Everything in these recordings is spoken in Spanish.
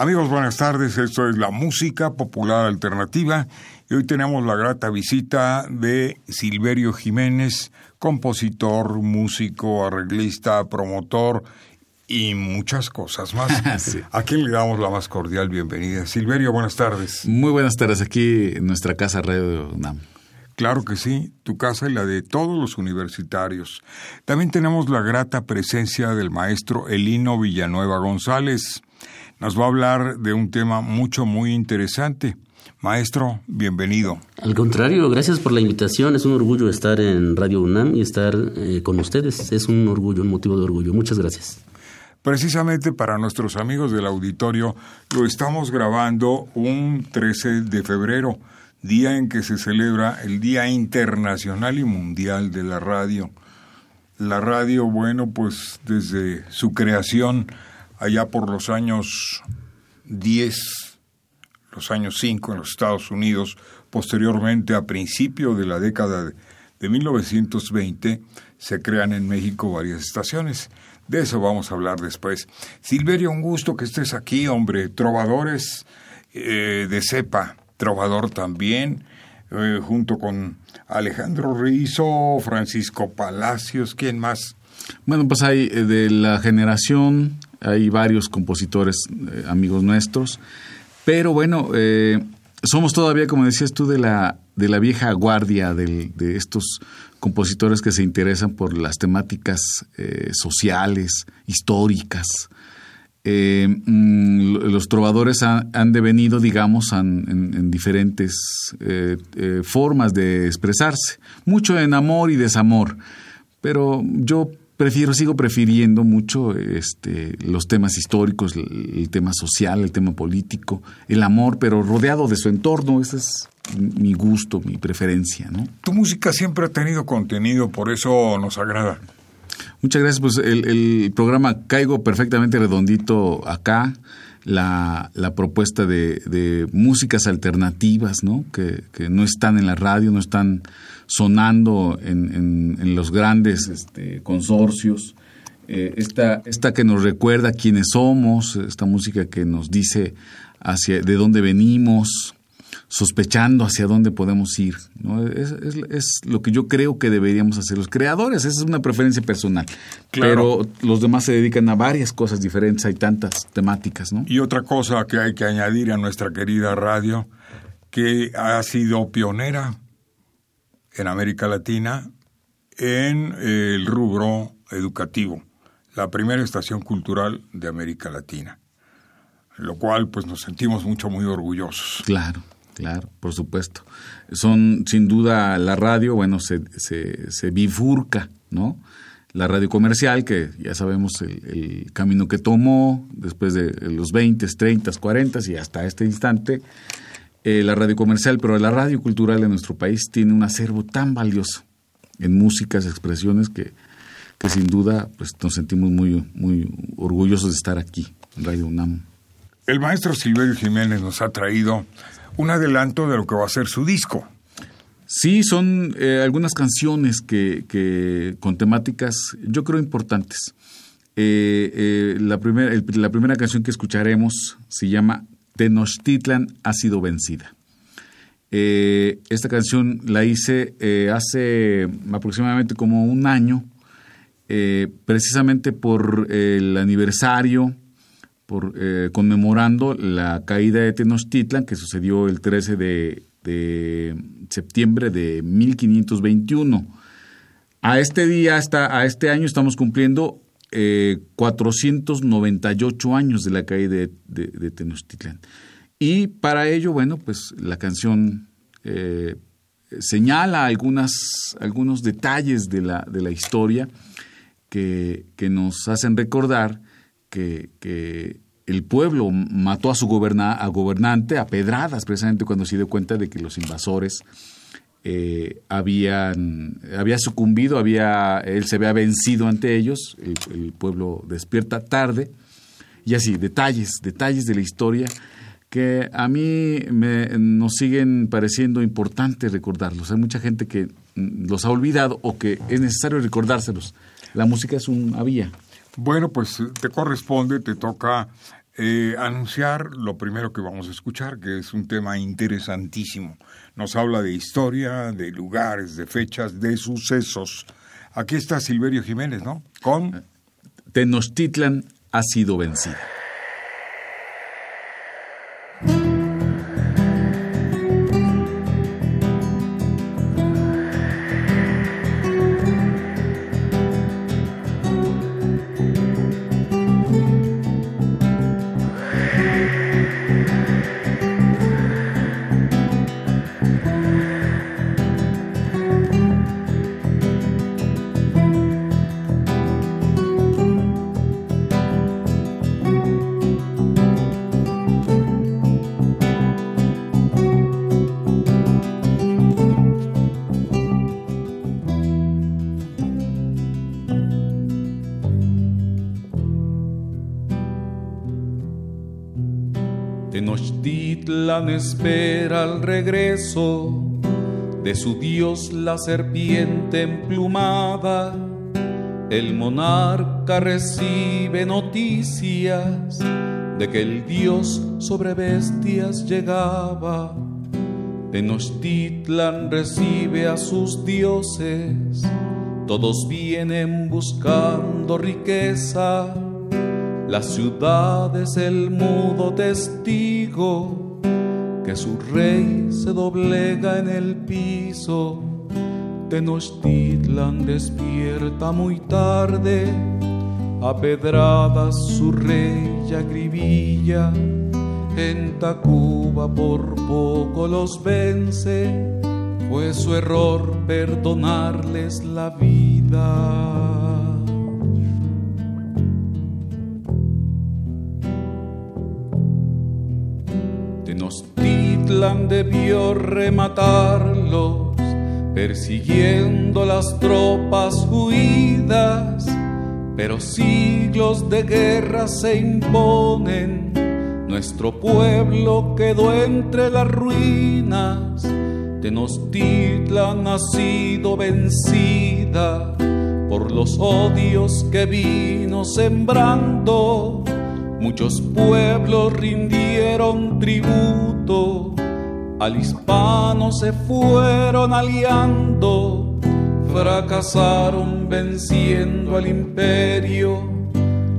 Amigos, buenas tardes. Esto es la música popular alternativa y hoy tenemos la grata visita de Silverio Jiménez, compositor, músico, arreglista, promotor y muchas cosas más. A quien le damos la más cordial bienvenida. Silverio, buenas tardes. Muy buenas tardes aquí en nuestra casa Radio UNAM. Claro que sí, tu casa y la de todos los universitarios. También tenemos la grata presencia del maestro Elino Villanueva González nos va a hablar de un tema mucho, muy interesante. Maestro, bienvenido. Al contrario, gracias por la invitación. Es un orgullo estar en Radio UNAM y estar eh, con ustedes. Es un orgullo, un motivo de orgullo. Muchas gracias. Precisamente para nuestros amigos del auditorio, lo estamos grabando un 13 de febrero, día en que se celebra el Día Internacional y Mundial de la Radio. La radio, bueno, pues desde su creación allá por los años 10, los años 5 en los Estados Unidos, posteriormente a principio de la década de 1920, se crean en México varias estaciones. De eso vamos a hablar después. Silverio, un gusto que estés aquí, hombre. Trovadores eh, de cepa, trovador también, eh, junto con Alejandro Rizo, Francisco Palacios, ¿quién más? Bueno, pues hay eh, de la generación hay varios compositores eh, amigos nuestros, pero bueno, eh, somos todavía, como decías tú, de la, de la vieja guardia de estos compositores que se interesan por las temáticas eh, sociales, históricas. Mm, los trovadores han, devenido, digamos, en, diferentes formas de expresarse, mucho en amor y desamor, pero yo prefiero, sigo prefiriendo mucho este, los temas históricos, el, tema social, el tema político, el amor, pero rodeado de su entorno. Ese es mi gusto, mi preferencia, ¿no? Tu música siempre ha tenido contenido, por eso nos agrada. Muchas gracias. Pues el, programa caigo perfectamente redondito acá. La, la propuesta de, de, músicas alternativas, ¿no? Que, que no están en la radio, no están sonando en, en, los grandes este, consorcios. Eh, esta, esta que nos recuerda quiénes somos, esta música que nos dice hacia de dónde venimos, sospechando hacia dónde podemos ir. ¿no? Es, es, lo que yo creo que deberíamos hacer los creadores, esa es una preferencia personal. Pero los demás se dedican a varias cosas diferentes, hay tantas temáticas. ¿no? Y otra cosa que hay que añadir a nuestra querida radio, que ha sido pionera en América Latina en el rubro educativo, la primera estación cultural de América Latina, lo cual pues nos sentimos mucho muy orgullosos. Claro, claro, por supuesto. Son sin duda la radio, bueno, se, se, bifurca, ¿no? La radio comercial, que ya sabemos el, el, camino que tomó después de los 20, 30, 40 y hasta este instante, eh, la radio comercial, pero la radio cultural de nuestro país tiene un acervo tan valioso en músicas, expresiones, que, que sin duda pues, nos sentimos muy, muy orgullosos de estar aquí en Radio UNAM. El maestro Silverio Jiménez nos ha traído un adelanto de lo que va a ser su disco. Sí, son eh, algunas canciones que, que, con temáticas, yo creo, importantes. Eh, la, primera, la primera canción que escucharemos se llama Tenochtitlan ha sido vencida. Eh, esta canción la hice eh, hace aproximadamente como un año, eh, precisamente por el aniversario, por conmemorando la caída de Tenochtitlan que sucedió el 13 de, septiembre de 1521. A este día, hasta a este año, estamos cumpliendo 498 años de la caída de, Tenochtitlan. Y para ello, bueno, pues la canción señala algunas, algunos detalles de la, de la historia que, que, nos hacen recordar que, el pueblo mató a su a gobernante a pedradas, precisamente cuando se dio cuenta de que los invasores eh, habían había sucumbido, había, él se había vencido ante ellos, el, pueblo despierta tarde, y así, detalles, detalles de la historia que a mí me, nos siguen pareciendo importantes recordarlos. Hay mucha gente que los ha olvidado o que es necesario recordárselos. La música es una vía. Bueno, pues te corresponde, te toca eh, anunciar lo primero que vamos a escuchar, que es un tema interesantísimo. Nos habla de historia, de lugares, de fechas, de sucesos. Aquí está Silverio Jiménez, ¿no? Con... Tenochtitlan ha sido vencida. Espera el regreso de su dios la serpiente emplumada. El monarca recibe noticias de que el dios sobre bestias llegaba. Tenochtitlan recibe a sus dioses, todos vienen buscando riqueza. La ciudad es el mudo testigo que su rey se doblega en el piso. Tenochtitlan despierta muy tarde, a pedradas su rey acribilla. En Tacuba por poco los vence, fue su error perdonarles la vida. Debió rematarlos, persiguiendo las tropas huidas, pero siglos de guerra se imponen. Nuestro pueblo quedó entre las ruinas, Tenochtitlan ha sido vencida por los odios que vino sembrando Muchos pueblos rindieron tributo, al hispano se fueron aliando, fracasaron venciendo al imperio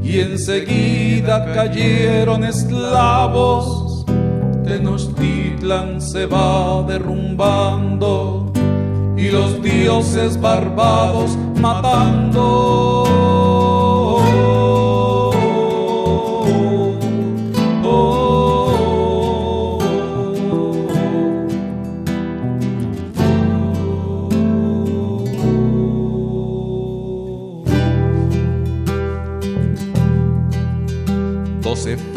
y enseguida cayeron esclavos. Tenochtitlan se va derrumbando y los dioses barbados matando.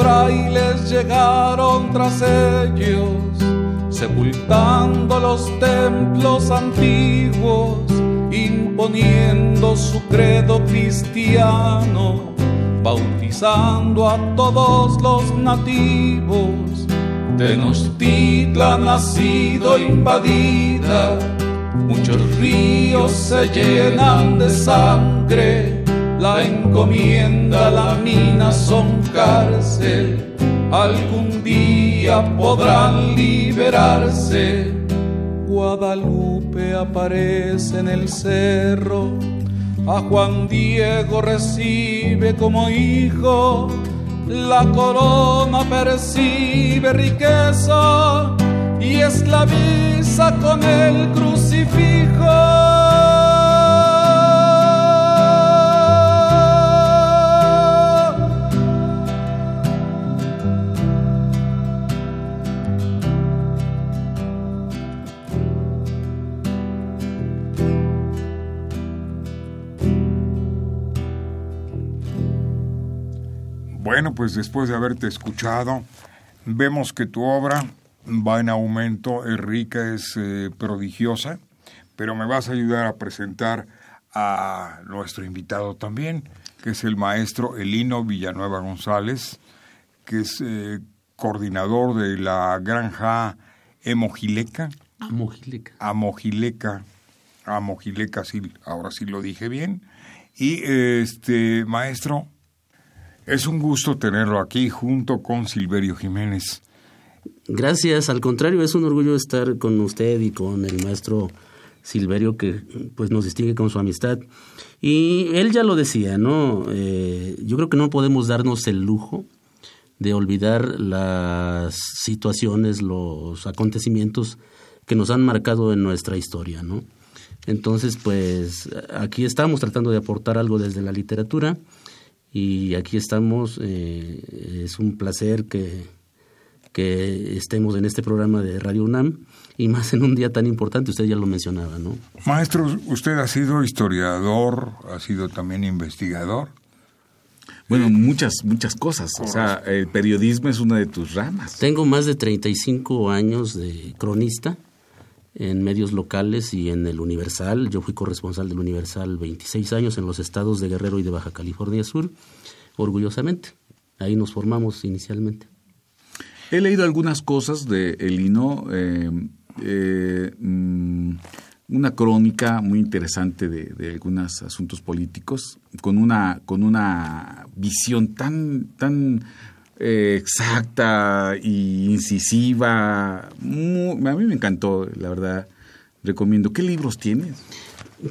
Frailes llegaron tras ellos, sepultando los templos antiguos, imponiendo su credo cristiano, bautizando a todos los nativos. Tenochtitlan ha sido invadida, muchos ríos se llenan de sangre la encomienda, la mina son cárcel, algún día podrán liberarse. Guadalupe aparece en el cerro, a Juan Diego recibe como hijo, la corona percibe riqueza y esclaviza con el crucifijo. Bueno, pues después de haberte escuchado, vemos que tu obra va en aumento, es rica, es eh, prodigiosa, pero me vas a ayudar a presentar a nuestro invitado también, que es el maestro Elino Villanueva González, que es eh, coordinador de la granja Emojileca. Amojileca. Amojileca. Amojileca, sí, ahora sí lo dije bien. Y este maestro, es un gusto tenerlo aquí junto con Silverio Jiménez. Gracias, al contrario, es un orgullo estar con usted y con el maestro Silverio que pues nos distingue con su amistad. Y él ya lo decía, ¿no? Eh, yo creo que no podemos darnos el lujo de olvidar las situaciones, los acontecimientos que nos han marcado en nuestra historia, ¿no? Entonces, pues aquí estamos tratando de aportar algo desde la literatura y aquí estamos. Eh, es un placer que, que estemos en este programa de Radio UNAM y más en un día tan importante, usted ya lo mencionaba, ¿no? Maestro, usted ha sido historiador, ha sido también investigador. Bueno, muchas, muchas cosas. O sea, el periodismo es una de tus ramas. Tengo más de 35 años de cronista en medios locales y en el Universal. Yo fui corresponsal del Universal 26 años en los estados de Guerrero y de Baja California Sur, orgullosamente. Ahí nos formamos inicialmente. He leído algunas cosas de Elino, eh, eh, mm, una crónica muy interesante de, algunos asuntos políticos, con una, con una visión tan, tan eh, exacta e incisiva. a mí me encantó, la verdad. Recomiendo. ¿Qué libros tienes?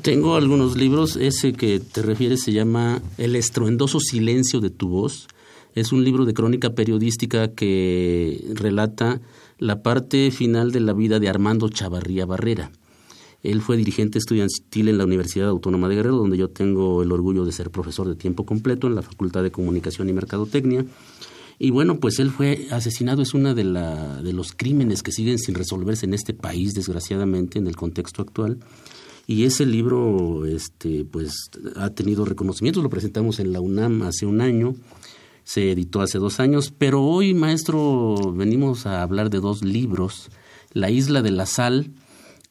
Tengo algunos libros. Ese que te refieres se llama El estruendoso silencio de tu voz. Es un libro de crónica periodística que relata la parte final de la vida de Armando Chavarría Barrera. Él fue dirigente estudiantil en la Universidad Autónoma de Guerrero, donde yo tengo el orgullo de ser profesor de tiempo completo en la Facultad de Comunicación y Mercadotecnia. Y bueno, pues él fue asesinado, es uno de, de los crímenes que siguen sin resolverse en este país, desgraciadamente, en el contexto actual. Y ese libro, este, pues, ha tenido reconocimientos, lo presentamos en la UNAM hace un año, se editó hace dos años, pero hoy, maestro, venimos a hablar de dos libros, La Isla de la Sal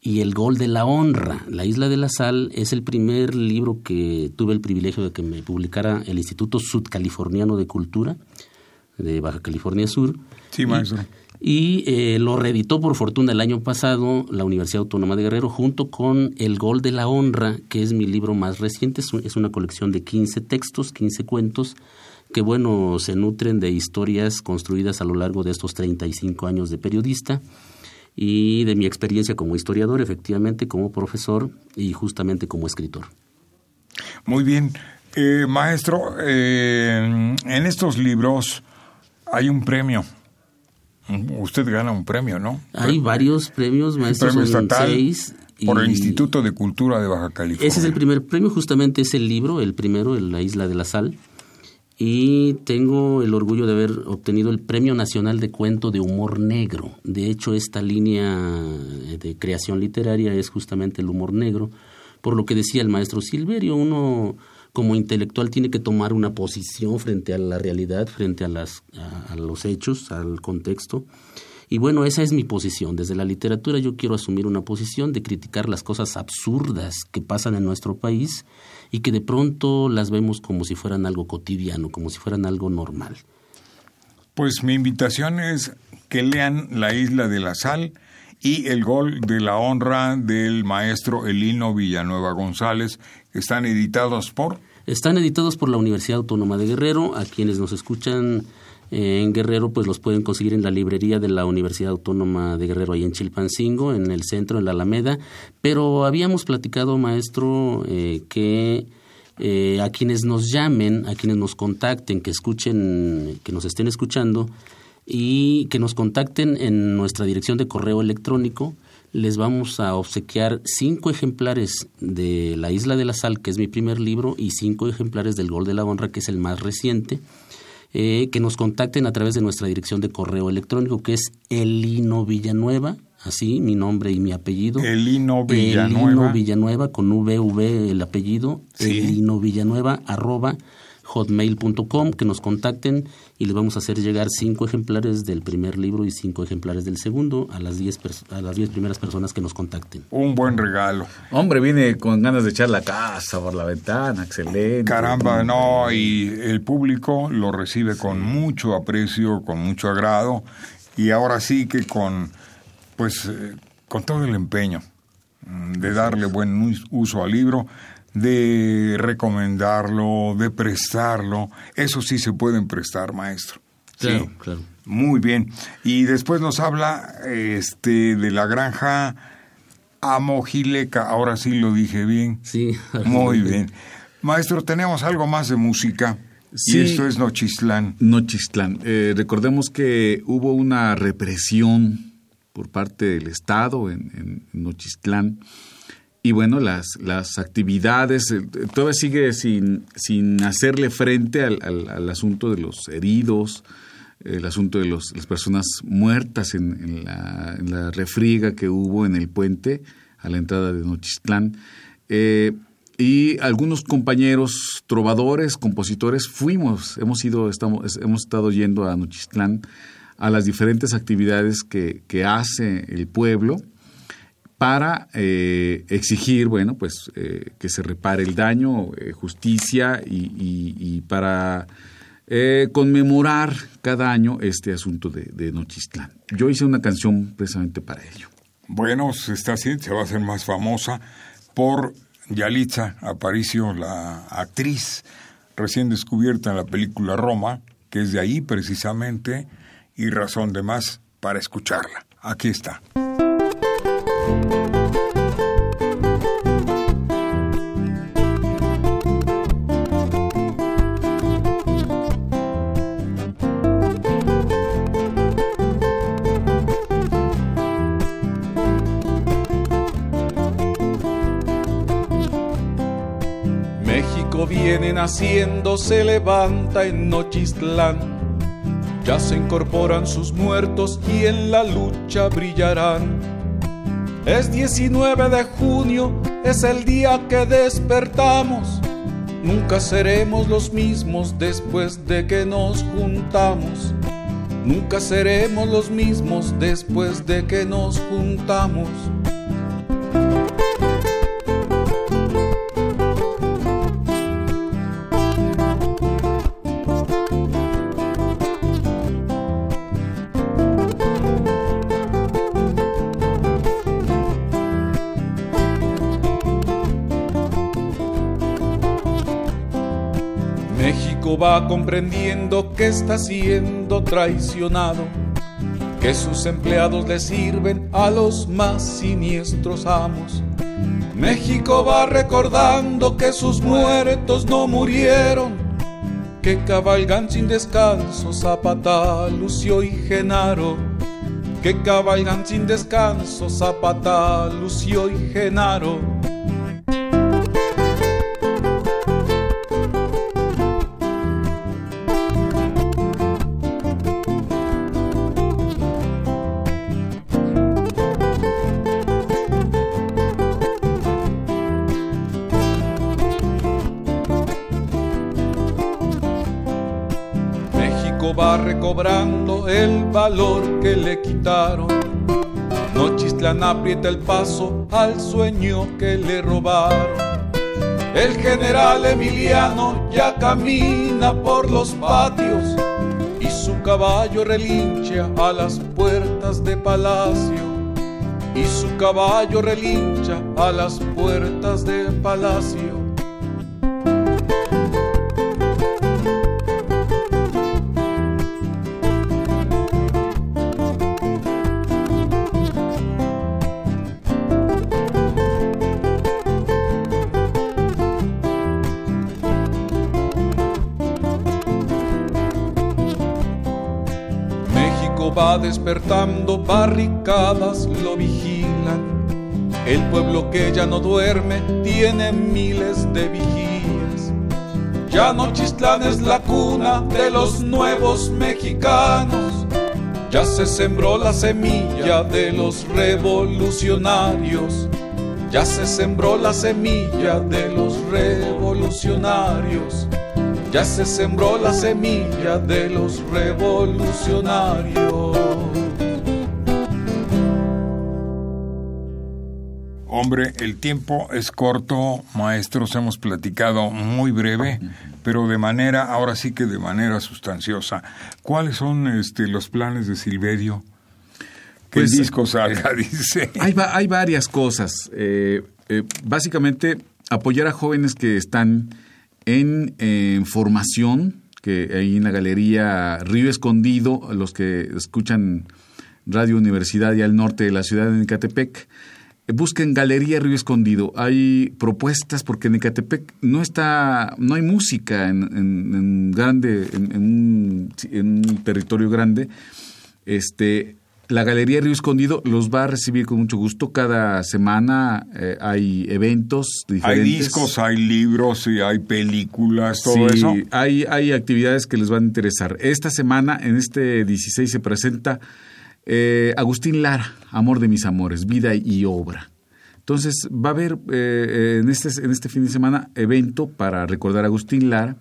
y El Gol de la Honra. La Isla de la Sal es el primer libro que tuve el privilegio de que me publicara el Instituto Sudcaliforniano de Cultura, de Baja California Sur. Sí, maestro. Y, eh, lo reeditó por fortuna el año pasado la Universidad Autónoma de Guerrero junto con El Gol de la Honra, que es mi libro más reciente. Es una colección de 15 textos, 15 cuentos, que bueno, se nutren de historias construidas a lo largo de estos 35 años de periodista y de mi experiencia como historiador, efectivamente, como profesor y justamente como escritor. Muy bien. Eh, maestro, eh, en estos libros hay un premio. Usted gana un premio, ¿no? Hay varios premios, maestro. Premio estatal por el Instituto de Cultura de Baja California. Ese es el primer premio, justamente es el libro, el primero, La Isla de la Sal. Y tengo el orgullo de haber obtenido el Premio Nacional de Cuento de Humor Negro. De hecho, esta línea de creación literaria es justamente el humor negro. Por lo que decía el maestro Silverio, uno como intelectual tiene que tomar una posición frente a la realidad, frente a, las, los hechos, al contexto. Y bueno, esa es mi posición. Desde la literatura yo quiero asumir una posición de criticar las cosas absurdas que pasan en nuestro país y que de pronto las vemos como si fueran algo cotidiano, como si fueran algo normal. Pues mi invitación es que lean La Isla de la Sal y el gol de la honra del maestro Elino Villanueva González, están editados por... Están editados por la Universidad Autónoma de Guerrero, a quienes nos escuchan eh, en Guerrero pues los pueden conseguir en la librería de la Universidad Autónoma de Guerrero ahí en Chilpancingo, en el centro, en la Alameda, pero habíamos platicado, maestro, eh, que eh, a quienes nos llamen, a quienes nos contacten, que escuchen, que nos estén escuchando, y que nos contacten en nuestra dirección de correo electrónico. Les vamos a obsequiar cinco ejemplares de La Isla de la Sal, que es mi primer libro, y cinco ejemplares del Gol de la Honra, que es el más reciente. Eh, que nos contacten a través de nuestra dirección de correo electrónico, que es Elino Villanueva, así mi nombre y mi apellido. Elino Villanueva. Elino Villanueva, con VV el apellido. Elino Villanueva, arroba hotmail.com, que nos contacten y les vamos a hacer llegar cinco ejemplares del primer libro y cinco ejemplares del segundo a las diez, a las diez primeras personas que nos contacten. Un buen regalo. Hombre, viene con ganas de echar la casa por la ventana, excelente. Caramba, no, y el público lo recibe con mucho aprecio, con mucho agrado y ahora sí que con, pues, eh, con todo el empeño de darle buen uso al libro de recomendarlo, de prestarlo. Eso sí se pueden prestar, maestro. Claro, sí. claro. Muy bien. Y después nos habla este de la granja Amojileca. Ahora sí lo dije bien. Sí. Muy bien. Maestro, tenemos algo más de música. Sí, y esto es Nochistlán. Nochistlán. Eh, recordemos que hubo una represión por parte del Estado en, en Nochistlán y bueno, las, las actividades, eh, todavía sigue sin, sin hacerle frente al, al, asunto de los heridos, el asunto de los, las personas muertas en, la, refriega que hubo en el puente a la entrada de Nochistlán. Eh, y algunos compañeros trovadores, compositores, fuimos, hemos ido, estamos, hemos estado yendo a Nochistlán a las diferentes actividades que, que hace el pueblo para eh, exigir, bueno, pues eh, que se repare el daño, eh, justicia y, para conmemorar cada año este asunto de, de, Nochistlán. Yo hice una canción precisamente para ello. Bueno, se está haciendo, se va a hacer más famosa por Yalitza Aparicio, la actriz recién descubierta en la película Roma, que es de ahí precisamente, y razón de más para escucharla. Aquí está. México viene naciendo, se levanta en Nochistlán. Ya se incorporan sus muertos y en la lucha brillarán es 19 de junio, es el día que despertamos. Nunca seremos los mismos después de que nos juntamos. Nunca seremos los mismos después de que nos juntamos. Comprendiendo que está siendo traicionado, que sus empleados le sirven a los más siniestros amos. México va recordando que sus muertos no murieron, que cabalgan sin descanso Zapata, Lucio y Genaro, que cabalgan sin descanso Zapata, Lucio y Genaro le quitaron. Nochistlán aprieta el paso al sueño que le robaron. El general Emiliano ya camina por los patios y su caballo relincha a las puertas de palacio. Y su caballo relincha a las puertas de palacio. Despertando, barricadas lo vigilan. El pueblo que ya no duerme tiene miles de vigías. Ya Nochistlán es la cuna de los nuevos mexicanos. Ya se sembró la semilla de los revolucionarios. Ya se sembró la semilla de los revolucionarios. ya se sembró la semilla de los revolucionarios. Hombre, el tiempo es corto, maestros, hemos platicado muy breve, pero de manera, ahora sí que de manera sustanciosa. ¿Cuáles son este, los planes de Silverio? Que Pues, el disco salga, dice. Hay, hay varias cosas. Eh, eh, básicamente, apoyar a jóvenes que están en, eh, formación, que ahí en la galería Río Escondido, los que escuchan Radio Universidad y al norte de la ciudad de Ecatepec, eh, busquen Galería Río Escondido. Hay propuestas porque en Ecatepec no está, no hay música en, en- en grande, en, un, en un territorio grande. Este, la Galería Río Escondido los va a recibir con mucho gusto. Cada semana eh, hay eventos Hay diferentes. discos, hay libros y hay películas, todo Sí, eso. Hay, hay actividades que les van a interesar. Esta semana, en este 16, se presenta eh, Agustín Lara, Amor de mis amores, vida y obra. Entonces, va a haber eh, en, este, en este fin de semana evento para recordar a Agustín Lara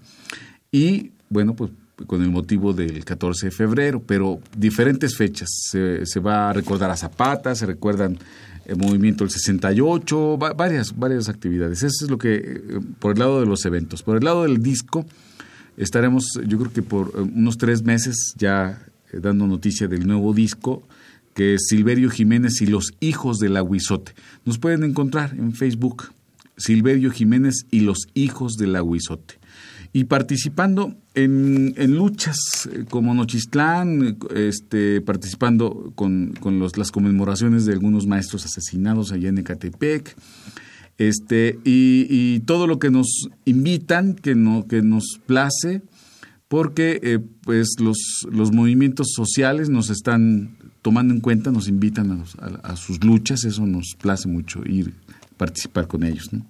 y, bueno, pues con el motivo del 14 de febrero, pero diferentes fechas. Se, se va a recordar a Zapata, se recuerdan el movimiento del 68, va- varias, varias actividades. Eso es lo que, eh, por el lado de los eventos. Por el lado del disco, estaremos, yo creo que por eh, unos tres meses ya eh, dando noticia del nuevo disco, que es Silverio Jiménez y los hijos del aguizote. Nos pueden encontrar en Facebook, Silverio Jiménez y los hijos del aguizote. Y participando en, en luchas eh, como Nochistlán, eh, este, participando con, con los- las conmemoraciones de algunos maestros asesinados allá en Ecatepec, este, y, y todo lo que nos invitan, que, no, que nos place, porque eh, pues los, los movimientos sociales nos están tomando en cuenta, nos invitan a, los- a- a sus luchas, eso nos place mucho ir a participar con ellos. ¿no?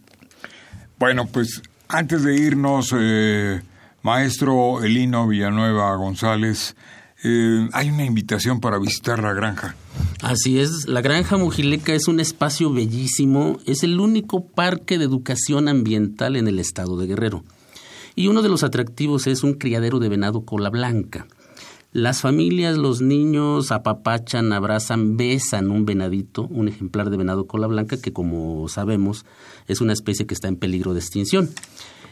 Bueno, pues antes de irnos, eh, maestro Elino Villanueva González, eh, hay una invitación para visitar la granja. Así es, la Granja Mujileca es un espacio bellísimo, es el único parque de educación ambiental en el estado de Guerrero. Y uno de los atractivos es un criadero de venado cola blanca. Las familias, los niños apapachan, abrazan, besan un venadito, un ejemplar de venado cola blanca que como sabemos es una especie que está en peligro de extinción.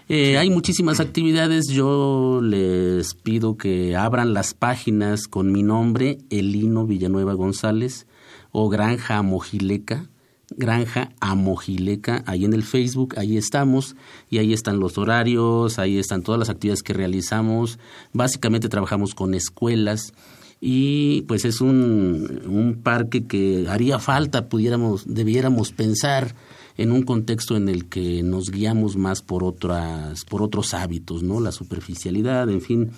Eh, hay muchísimas actividades. Yo les pido que abran las páginas con mi nombre, Elino Villanueva González, o Granja Amojileca. Granja Amojileca, ahí en el Facebook, ahí estamos, y ahí están los horarios, ahí están todas las actividades que realizamos. Básicamente trabajamos con escuelas y pues es un, un parque que haría falta, pudiéramos, debiéramos pensar en un contexto en el que nos guiamos más por otras por otros hábitos, ¿no? La superficialidad, en fin.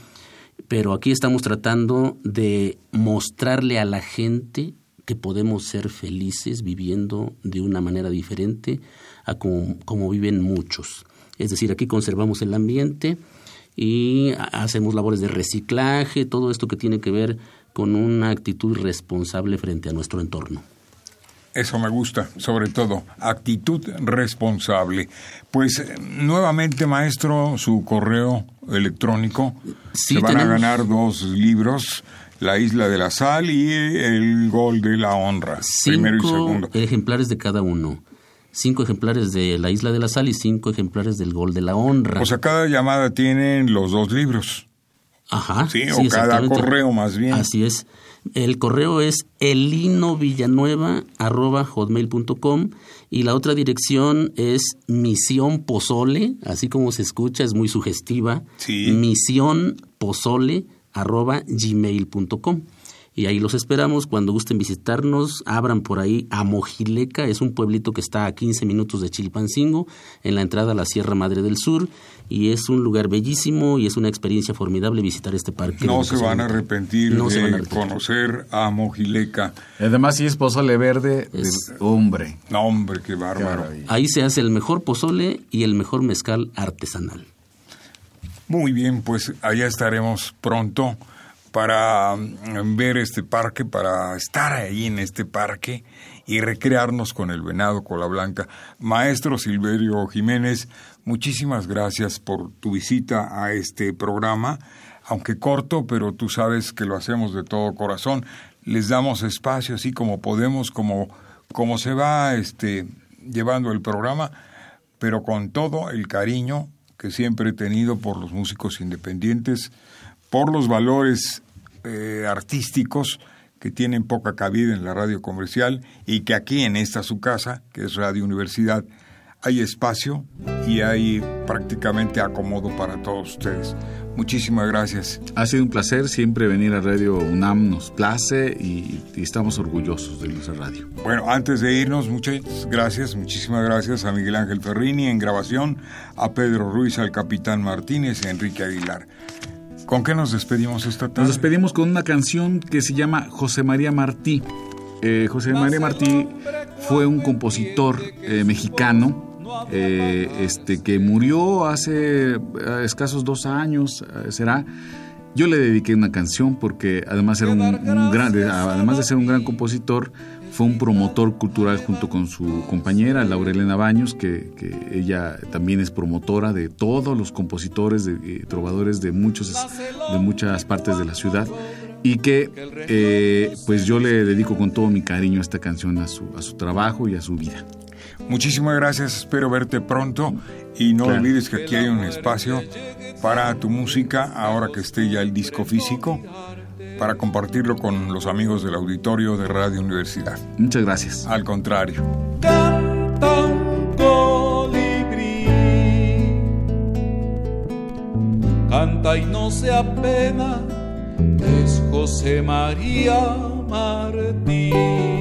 Pero aquí estamos tratando de mostrarle a la gente que podemos ser felices viviendo de una manera diferente a como, como viven muchos. Es decir, aquí conservamos el ambiente y ha- hacemos labores de reciclaje, todo esto que tiene que ver con una actitud responsable frente a nuestro entorno. Eso me gusta, sobre todo, actitud responsable. Pues eh, nuevamente, maestro, su correo electrónico. Sí, Se van a ganar dos libros, La Isla de la Sal y El Gol de la Honra, primero y cinco segundo. ejemplares de cada uno. Cinco ejemplares de La Isla de la Sal y cinco ejemplares del Gol de la Honra. O sea, cada llamada tienen los dos libros. Ajá. sí, o cada correo más bien. Así es. El correo es elinovillanueva.hotmail.com y la otra dirección es Misión Pozole, así como se escucha, es muy sugestiva. Sí. Misión Pozole arroba gmail.com. Y ahí los esperamos cuando gusten visitarnos. Abran por ahí a Mojileca, es un pueblito que está a 15 minutos de Chilpancingo, en la entrada a la Sierra Madre del Sur. Y es un lugar bellísimo y es una experiencia formidable visitar este parque. de No se van a ambiental. arrepentir No se van a de arrepentir. conocer a Mojileca. Además, si es pozole verde, Es- hombre. No, hombre, qué bárbaro. Ahí se hace el mejor pozole y el mejor mezcal artesanal. Muy bien, pues allá estaremos pronto para mm, ver este parque, para estar ahí en este parque y recrearnos con el venado cola blanca. Maestro Silverio Jiménez, muchísimas gracias por tu visita a este programa, aunque corto, pero tú sabes que lo hacemos de todo corazón. Les damos espacio así como podemos, como, como se va este, llevando el programa, pero con todo el cariño que siempre he tenido por los músicos independientes, por los valores eh, artísticos que tienen poca cabida en la radio comercial y que aquí en esta su casa, que es Radio Universidad, hay espacio y hay prácticamente acomodo para todos ustedes. Muchísimas gracias. Ha sido un placer siempre venir a Radio UNAM, nos place y, estamos orgullosos de nuestra radio. Bueno, antes de irnos, muchas gracias, muchísimas gracias a Miguel Ángel Ferrini en grabación, a Pedro Ruiz, al capitán Martínez y a Enrique Aguilar. ¿Con qué nos despedimos esta tarde? Nos despedimos con una canción que se llama José María Martí. Eh, José María Martí fue un compositor eh, mexicano eh, este, que murió hace escasos dos años, será. Yo le dediqué una canción porque además era un, un gran, además de ser un gran compositor, fue un promotor cultural junto con su compañera Laurelena Baños, que, ella también es promotora de todos los compositores, de, eh, trovadores de, muchos, de muchas partes de la ciudad y que eh, pues yo le dedico con todo mi cariño esta canción a su, a su trabajo y a su vida. Muchísimas gracias, espero verte pronto y no olvides que aquí hay un espacio para tu música ahora que esté ya el disco físico para compartirlo con los amigos del auditorio de Radio Universidad. Muchas gracias. Al contrario. Canta un colibrí, canta y no se apena, es José María Martín.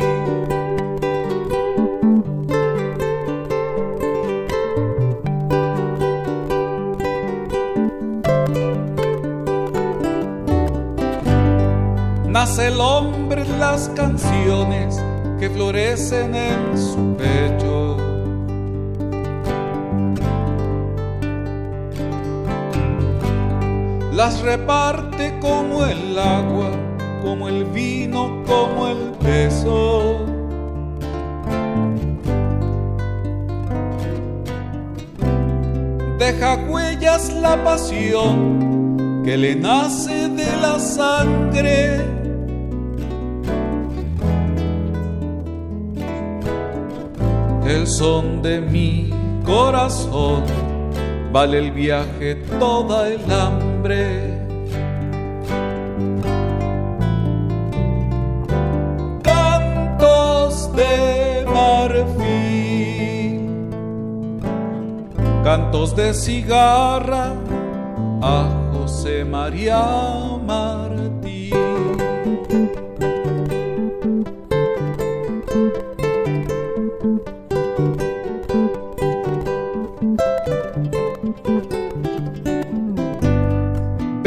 El hombre las canciones que florecen en su pecho. Las reparte como el agua, como el vino, como el beso. Deja huellas la pasión que le nace de la sangre el son de mi corazón, vale el viaje toda el hambre. Cantos de marfil, cantos de cigarra a José María Martín.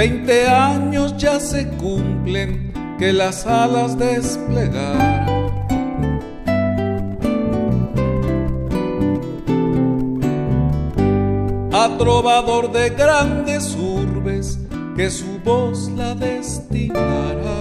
Veinte años ya se cumplen que las alas desplegar. A trovador de grandes urbes que su voz la destinará.